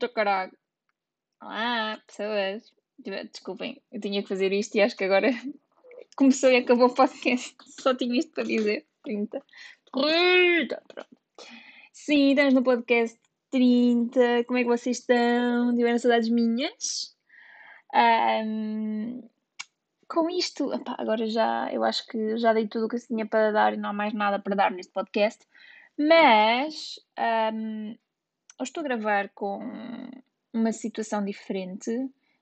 Eita caralho! Ah, pessoas. Desculpem, eu tinha que fazer isto e acho que agora começou e acabou o podcast. Só tinha isto para dizer. 30. 30! Pronto. Sim, estamos no podcast 30. Como é que vocês estão? Tiveram saudades minhas? Um, com isto, agora já eu acho que já dei tudo o que eu tinha para dar e não há mais nada para dar neste podcast. Mas um, eu estou a gravar com uma situação diferente.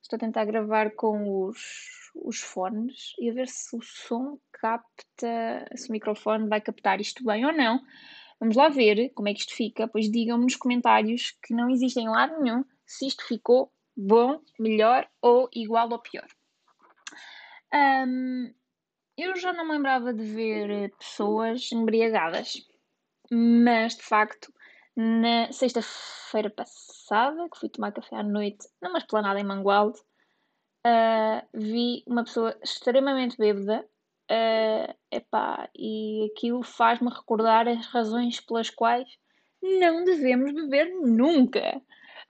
Estou a tentar gravar com os, os fones e a ver se o som capta, se o microfone vai captar isto bem ou não. Vamos lá ver como é que isto fica, pois digam-me nos comentários que não existe em lado nenhum se isto ficou bom, melhor ou igual ou pior. Um, eu já não me lembrava de ver pessoas embriagadas, mas de facto, na sexta-feira passada, que fui tomar café à noite numa esplanada em Mangualde, uh, vi uma pessoa extremamente bêbada. Uh, epá, e aquilo faz-me recordar as razões pelas quais não devemos beber nunca.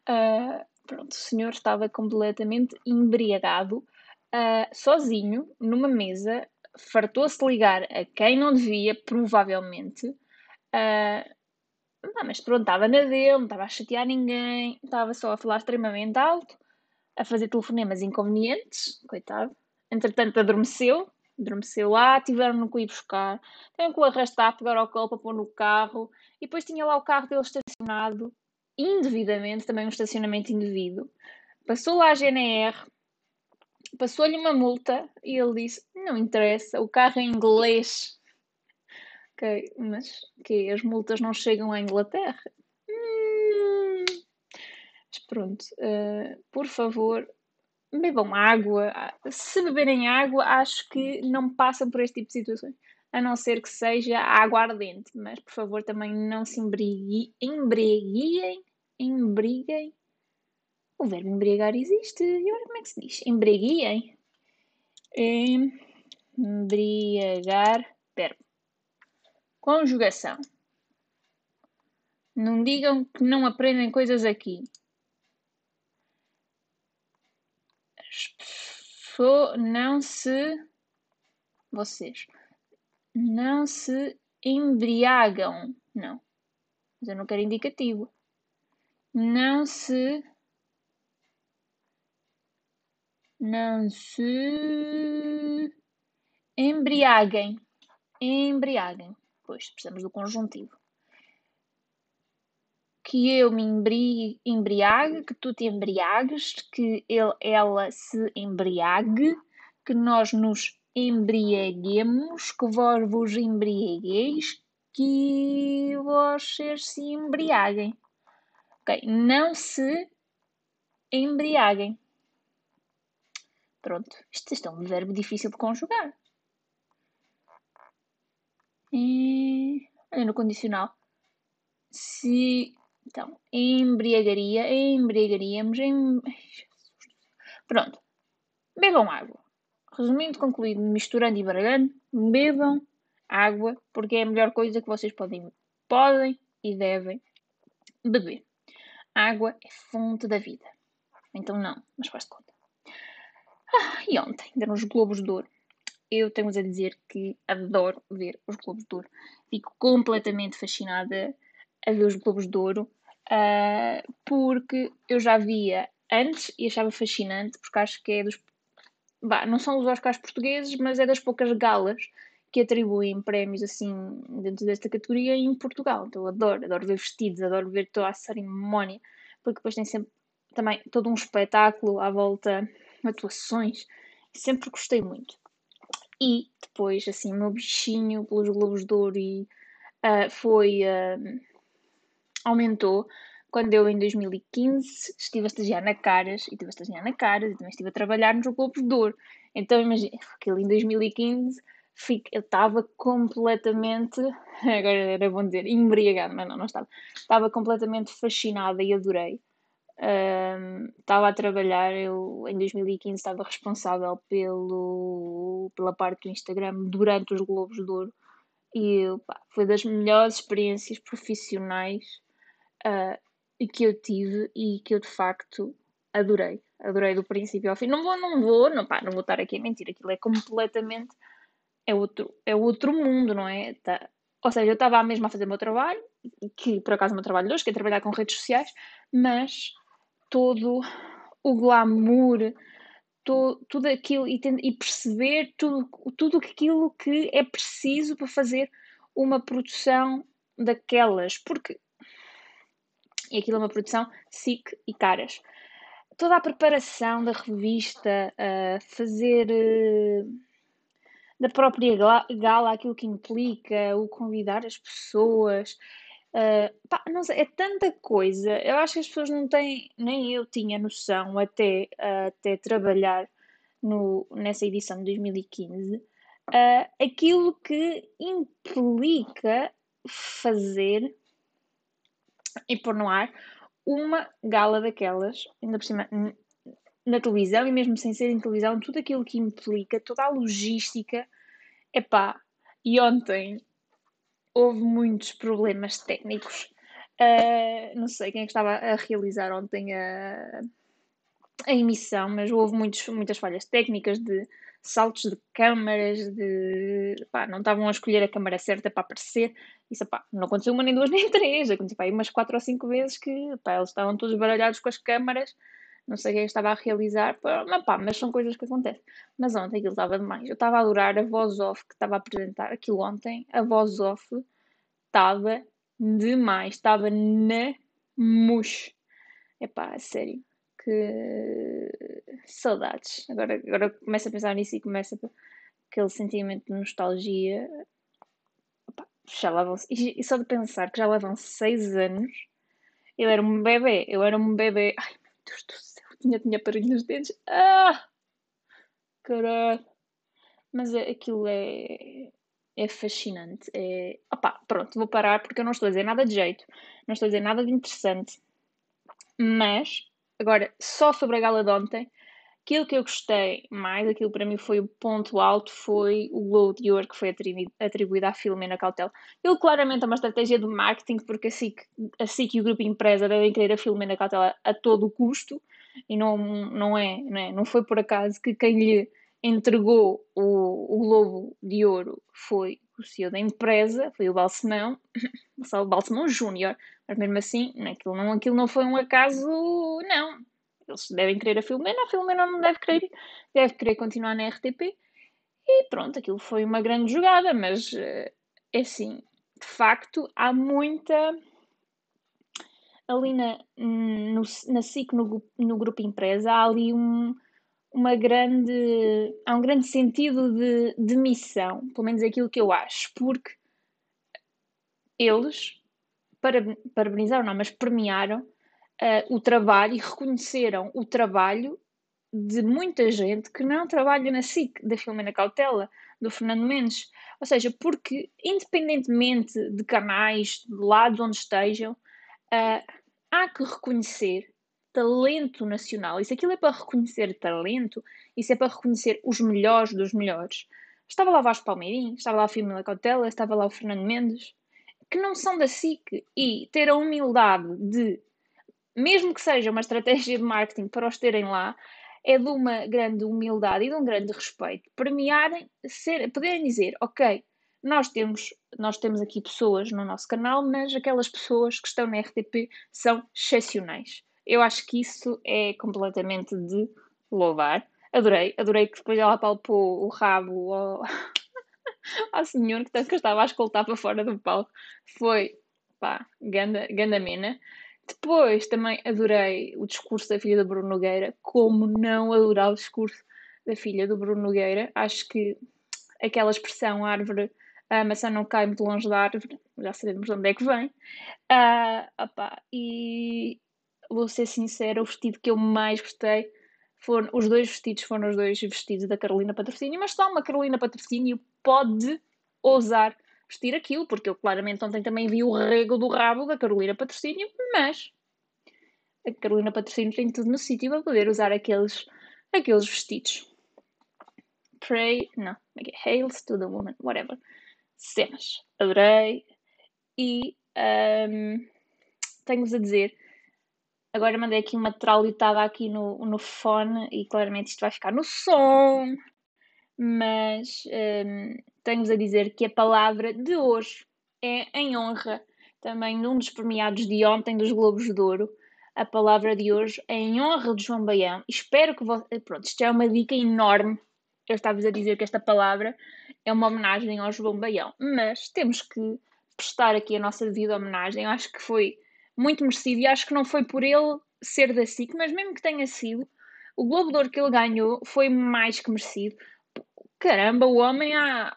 Uh, pronto, o senhor estava completamente embriagado, uh, sozinho, numa mesa, fartou-se ligar a quem não devia, provavelmente. Uh, não, mas pronto, estava na dele, não estava a chatear ninguém, estava só a falar extremamente alto, a fazer telefonemas inconvenientes, coitado. Entretanto, adormeceu, adormeceu lá, tiveram-no que ir buscar, tiveram que o arrastar, pegar ao colo para pôr no carro, e depois tinha lá o carro dele estacionado, indevidamente, também um estacionamento indevido. Passou lá a GNR, passou-lhe uma multa e ele disse: Não interessa, o carro é inglês. Ok, mas que as multas não chegam à Inglaterra? Hum, mas pronto, uh, por favor, bebam água. Se beberem água, acho que não passam por este tipo de situações. A não ser que seja água ardente. Mas, por favor, também não se embriaguem. Embriguem. O verbo embriagar existe. E agora como é que se diz? Embriaguem. Embriagar. Verbo. Conjugação. Não digam que não aprendem coisas aqui. Não se. Vocês. Não se embriagam. Não. Mas eu não quero indicativo. Não se não se embriaguem. Embriaguem. Pois, precisamos do conjuntivo. Que eu me embriague, que tu te embriagues, que ele, ela se embriague, que nós nos embriaguemos, que vós vos embriagueis, que vocês se embriaguem. Ok? Não se embriaguem. Pronto. Isto, isto é um verbo difícil de conjugar. E... Olha no condicional. Se. Então, embriagaria, embriagaríamos. Em... Pronto. Bebam água. Resumindo, concluído, misturando e baralhando, bebam água, porque é a melhor coisa que vocês podem, podem e devem beber. Água é fonte da vida. Então não, mas faz de conta. Ah, e ontem deram os Globos de Ouro. Eu tenho a dizer que adoro ver os Globos de Ouro. Fico completamente fascinada a ver os Globos de Ouro, uh, porque eu já via antes e achava fascinante, porque acho que é dos. Bah, não são os Oscars portugueses, mas é das poucas galas que atribuem prémios assim dentro desta categoria em Portugal. Então eu adoro, adoro ver vestidos, adoro ver toda a cerimónia, porque depois tem sempre também todo um espetáculo à volta atuações, sempre gostei muito. E depois, assim, o meu bichinho pelos Globos de Ouro e, uh, foi. Uh, aumentou quando eu, em 2015, estive a estagiar na Caras, e estive a estagiar na Caras, e também estive a trabalhar nos Globos de Ouro. Então, imagina, aquele em 2015, fico, eu estava completamente, agora era bom dizer, embriagada, mas não, não estava. Estava completamente fascinada e adorei estava a trabalhar, eu em 2015 estava responsável pelo, pela parte do Instagram durante os Globos de Ouro e pá, foi das melhores experiências profissionais uh, que eu tive e que eu de facto adorei. Adorei do princípio ao fim. Não vou, não vou, não, pá, não vou estar aqui a mentir. Aquilo é completamente. É outro, é outro mundo, não é? Tá. Ou seja, eu estava mesmo a fazer o meu trabalho, que por acaso é o meu trabalho de hoje, que é trabalhar com redes sociais, mas todo o glamour, todo, tudo aquilo e, e perceber tudo, tudo aquilo que é preciso para fazer uma produção daquelas, porque e aquilo é uma produção SIC e caras. Toda a preparação da revista, uh, fazer uh, da própria gala aquilo que implica, o convidar as pessoas, Uh, pá, não sei, é tanta coisa. Eu acho que as pessoas não têm, nem eu tinha noção até, uh, até trabalhar no, nessa edição de 2015, uh, ah, aquilo que implica fazer e pôr no ar uma gala daquelas, ainda por cima na televisão e mesmo sem ser em televisão, tudo aquilo que implica, toda a logística. Epá, e ontem houve muitos problemas técnicos. Uh, não sei quem é que estava a realizar ontem a, a emissão, mas houve muitos, muitas falhas técnicas de saltos de câmaras, de pá, não estavam a escolher a câmara certa para aparecer. Isso pá, não aconteceu uma, nem duas, nem três. Aconteceu pá, umas quatro ou cinco vezes que pá, eles estavam todos baralhados com as câmaras. Não sei quem é estava a realizar, mas, pá, mas são coisas que acontecem. Mas ontem aquilo estava demais. Eu estava a adorar a voz off que estava a apresentar aquilo ontem. A voz off estava demais. Estava na mush. Epá, sério que saudades. Agora, agora começo a pensar nisso e começa aquele sentimento de nostalgia. Opa, já lá vão, e, só de pensar que já vão seis anos, eu era um bebê, eu era um bebê. Ai meu Deus do céu, tinha, tinha aparelho nos dedos. Ah! Caralho! Mas é, aquilo é, é fascinante. É... Opa, pronto, vou parar porque eu não estou a dizer nada de jeito, não estou a dizer nada de interessante. Mas Agora, só sobre a gala de ontem, aquilo que eu gostei mais, aquilo para mim foi o ponto alto, foi o Globo de Ouro que foi atribuído, à Filomena Cautela. Ele claramente é uma estratégia de marketing, porque assim que, assim que o grupo empresa devem querer a Filomena Cautela a todo o custo, e não, não, é, não é, não foi por acaso que quem lhe entregou o, o Globo de Ouro foi o CEO da empresa, foi o Balsemão, o Balsemão Júnior, mas mesmo assim, aquilo não, aquilo não foi um acaso, não. Eles devem querer a Filomena, a Filomena não deve querer, deve querer continuar na RTP. E pronto, aquilo foi uma grande jogada, mas eh, é assim, de facto, há muita. Ali na, no, na SIC, no, no grupo empresa, há ali um, uma grande. há um grande sentido de, de missão, pelo menos é aquilo que eu acho, porque eles para, parabenizaram, não, mas premiaram uh, o trabalho e reconheceram o trabalho de muita gente que não trabalha na SIC, da Filomena Cautela, do Fernando Mendes. Ou seja, porque independentemente de canais, de lados onde estejam, uh, há que reconhecer talento nacional. E se aquilo é para reconhecer talento, isso é para reconhecer os melhores dos melhores. Estava lá o Vasco Palmeirim, estava lá a Filomena Cautela, estava lá o Fernando Mendes que não são da SIC e ter a humildade de, mesmo que seja uma estratégia de marketing para os terem lá, é de uma grande humildade e de um grande respeito. Premiarem, ser, poderem dizer, ok, nós temos, nós temos aqui pessoas no nosso canal, mas aquelas pessoas que estão na RTP são excepcionais. Eu acho que isso é completamente de louvar. Adorei, adorei que depois ela palpou o rabo ao, ao senhor que, que estava a escoltar para fora do palco. Foi, pá, ganda, ganda mena. Depois também adorei o discurso da filha do Bruno Nogueira. Como não adorar o discurso da filha do Bruno Nogueira? Acho que aquela expressão árvore, a maçã não cai muito longe da árvore, já sabemos de onde é que vem. Uh, opa, e vou ser sincera, o vestido que eu mais gostei foram os dois vestidos foram os dois vestidos da Carolina Patrocínio, mas só uma Carolina Patrocínio pode ousar vestir aquilo, porque eu claramente ontem também vi o rego do rabo da Carolina Patrocínio, mas a Carolina Patrocínio tem tudo no sítio para poder usar aqueles, aqueles vestidos. Pray, não, é hails to the woman, whatever. Cenas, adorei. E um, tenho-vos a dizer agora mandei aqui uma traulitada aqui no, no fone e claramente isto vai ficar no som. Mas um, tenho-vos a dizer que a palavra de hoje é em honra também de um dos premiados de ontem dos Globos de Ouro. A palavra de hoje é em honra de João Baião. Espero que você. Pronto, isto é uma dica enorme. Eu estava-vos a dizer que esta palavra é uma homenagem ao João Baião, mas temos que prestar aqui a nossa devida homenagem. Eu acho que foi muito merecido e acho que não foi por ele ser da SIC, mas mesmo que tenha sido, o Globo de Ouro que ele ganhou foi mais que merecido. Caramba, o homem há,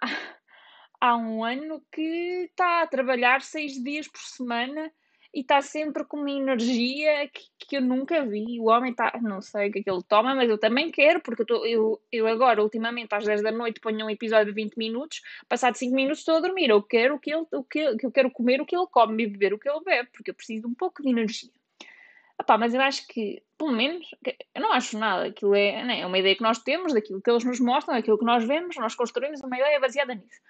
há um ano que está a trabalhar seis dias por semana e está sempre com uma energia que, que eu nunca vi. O homem está, não sei o que é que ele toma, mas eu também quero, porque eu, tô, eu, eu agora, ultimamente, às 10 da noite, ponho um episódio de 20 minutos, passado 5 minutos estou a dormir. Eu quero o que ele, o que, eu quero comer o que ele come e beber o que ele bebe, porque eu preciso de um pouco de energia. Epá, mas eu acho que, pelo menos, eu não acho nada. Aquilo é, né, é uma ideia que nós temos, daquilo que eles nos mostram, daquilo que nós vemos, nós construímos uma ideia baseada nisso.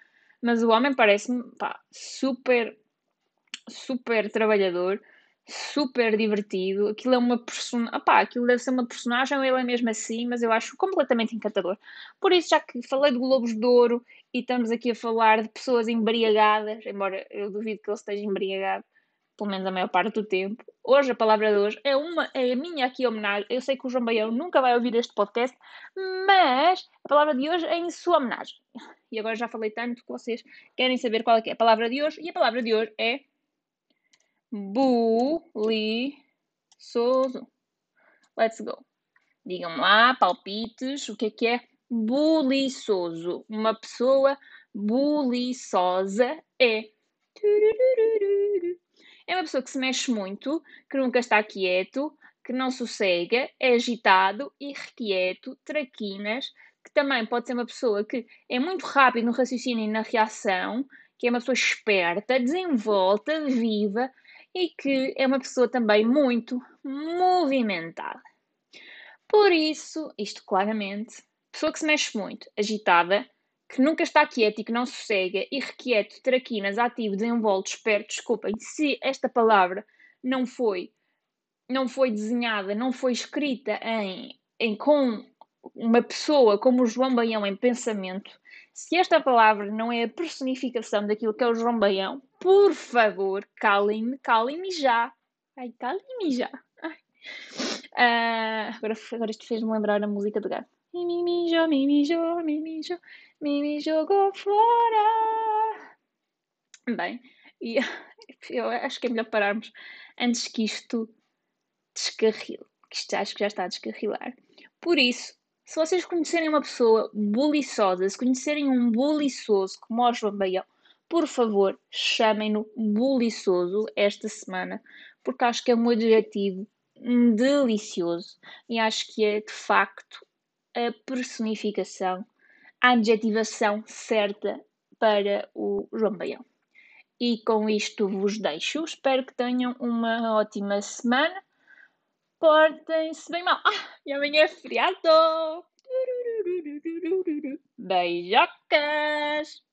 Mas o homem parece-me super super trabalhador, super divertido. Aquilo é uma personagem. aquilo deve ser uma personagem, ele é mesmo assim, mas eu acho completamente encantador. Por isso, já que falei de Globos de Ouro e estamos aqui a falar de pessoas embriagadas, embora eu duvido que ele esteja embriagado, pelo menos a maior parte do tempo. Hoje, a palavra de hoje é, uma, é a minha aqui homenagem. Eu sei que o João Baião nunca vai ouvir este podcast, mas a palavra de hoje é em sua homenagem. E agora já falei tanto que vocês querem saber qual é, é a palavra de hoje, e a palavra de hoje é buliçoso. Let's go. Digam lá, palpites, o que é que é buliçoso? Uma pessoa buliçosa é. É uma pessoa que se mexe muito, que nunca está quieto, que não sossega, é agitado, irrequieto, traquinas, que também pode ser uma pessoa que é muito rápido no raciocínio e na reação, que é uma pessoa esperta, desenvolta, viva, e que é uma pessoa também muito movimentada. Por isso, isto claramente, pessoa que se mexe muito, agitada, que nunca está quieta e que não sossega, irrequieto, traquinas, ativo, desenvolto, esperto, desculpem, se esta palavra não foi não foi desenhada, não foi escrita em, em com uma pessoa como o João Baião em pensamento, se esta palavra não é a personificação daquilo que é o João Baião, por favor, calem-me, calem-me já. Ai, calem-me já. Uh, agora, agora isto fez-me lembrar a música do gato. Mijou, me mijou, me jogou fora. Bem, e eu acho que é melhor pararmos antes que isto descarrile. Que isto acho que já está a descarrilar. Por isso, se vocês conhecerem uma pessoa buliçosa, se conhecerem um buliçoso como o João Baião, por favor, chamem-no buliçoso esta semana, porque acho que é um adjetivo delicioso e acho que é de facto a personificação, a adjetivação certa para o João Baião. E com isto vos deixo. Espero que tenham uma ótima semana Portem-se bem mal. Ah, e amanhã é feriado. Beijocas!